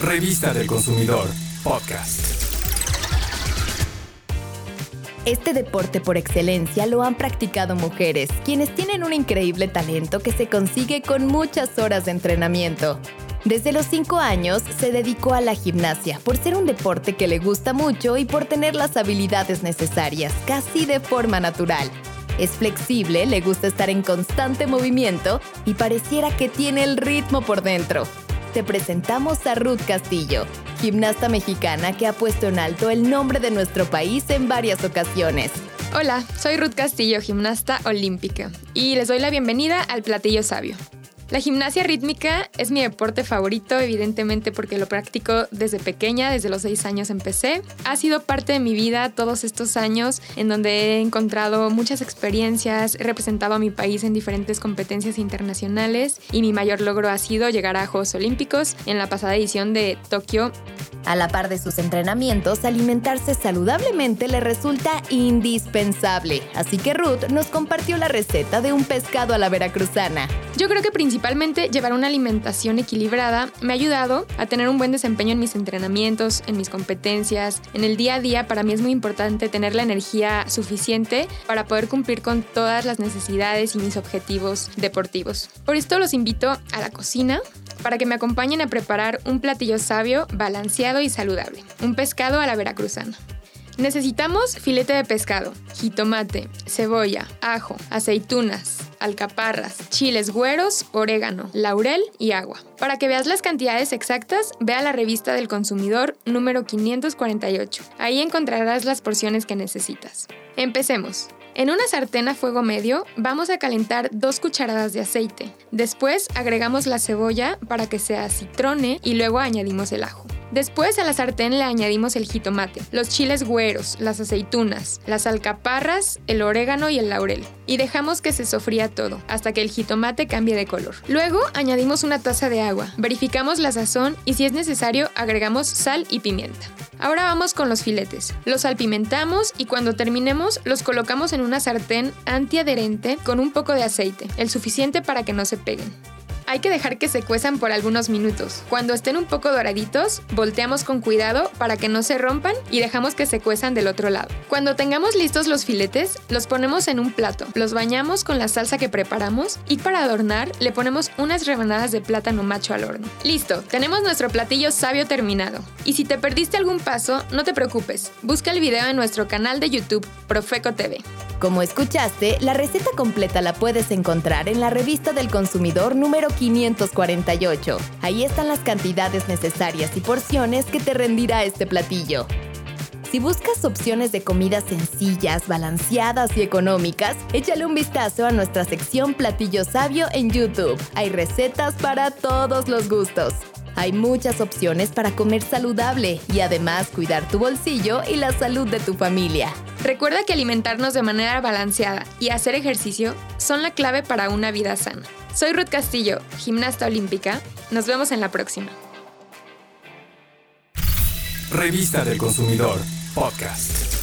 Revista del Consumidor, podcast. Este deporte por excelencia lo han practicado mujeres, quienes tienen un increíble talento que se consigue con muchas horas de entrenamiento. Desde los 5 años se dedicó a la gimnasia por ser un deporte que le gusta mucho y por tener las habilidades necesarias, casi de forma natural. Es flexible, le gusta estar en constante movimiento y pareciera que tiene el ritmo por dentro te presentamos a Ruth Castillo, gimnasta mexicana que ha puesto en alto el nombre de nuestro país en varias ocasiones. Hola, soy Ruth Castillo, gimnasta olímpica, y les doy la bienvenida al Platillo Sabio. La gimnasia rítmica es mi deporte favorito, evidentemente porque lo practico desde pequeña, desde los 6 años empecé. Ha sido parte de mi vida todos estos años en donde he encontrado muchas experiencias, he representado a mi país en diferentes competencias internacionales y mi mayor logro ha sido llegar a Juegos Olímpicos en la pasada edición de Tokio. A la par de sus entrenamientos, alimentarse saludablemente le resulta indispensable, así que Ruth nos compartió la receta de un pescado a la veracruzana. Yo creo que principalmente llevar una alimentación equilibrada me ha ayudado a tener un buen desempeño en mis entrenamientos, en mis competencias, en el día a día. Para mí es muy importante tener la energía suficiente para poder cumplir con todas las necesidades y mis objetivos deportivos. Por esto los invito a la cocina para que me acompañen a preparar un platillo sabio, balanceado y saludable, un pescado a la veracruzana. Necesitamos filete de pescado, jitomate, cebolla, ajo, aceitunas, alcaparras, chiles güeros, orégano, laurel y agua. Para que veas las cantidades exactas, ve a la revista del consumidor número 548. Ahí encontrarás las porciones que necesitas. Empecemos. En una sartén a fuego medio vamos a calentar dos cucharadas de aceite. Después agregamos la cebolla para que se acitrone y luego añadimos el ajo. Después a la sartén le añadimos el jitomate, los chiles güeros, las aceitunas, las alcaparras, el orégano y el laurel. Y dejamos que se sofría todo, hasta que el jitomate cambie de color. Luego añadimos una taza de agua, verificamos la sazón y si es necesario agregamos sal y pimienta. Ahora vamos con los filetes. Los salpimentamos y cuando terminemos los colocamos en una sartén antiadherente con un poco de aceite, el suficiente para que no se peguen. Hay que dejar que se cuezan por algunos minutos. Cuando estén un poco doraditos, volteamos con cuidado para que no se rompan y dejamos que se cuezan del otro lado. Cuando tengamos listos los filetes, los ponemos en un plato, los bañamos con la salsa que preparamos y para adornar le ponemos unas rebanadas de plátano macho al horno. Listo, tenemos nuestro platillo sabio terminado. Y si te perdiste algún paso, no te preocupes, busca el video en nuestro canal de YouTube, Profeco TV. Como escuchaste, la receta completa la puedes encontrar en la revista del consumidor número 548. Ahí están las cantidades necesarias y porciones que te rendirá este platillo. Si buscas opciones de comidas sencillas, balanceadas y económicas, échale un vistazo a nuestra sección Platillo Sabio en YouTube. Hay recetas para todos los gustos. Hay muchas opciones para comer saludable y además cuidar tu bolsillo y la salud de tu familia. Recuerda que alimentarnos de manera balanceada y hacer ejercicio son la clave para una vida sana. Soy Ruth Castillo, gimnasta olímpica. Nos vemos en la próxima. Revista del Consumidor, podcast.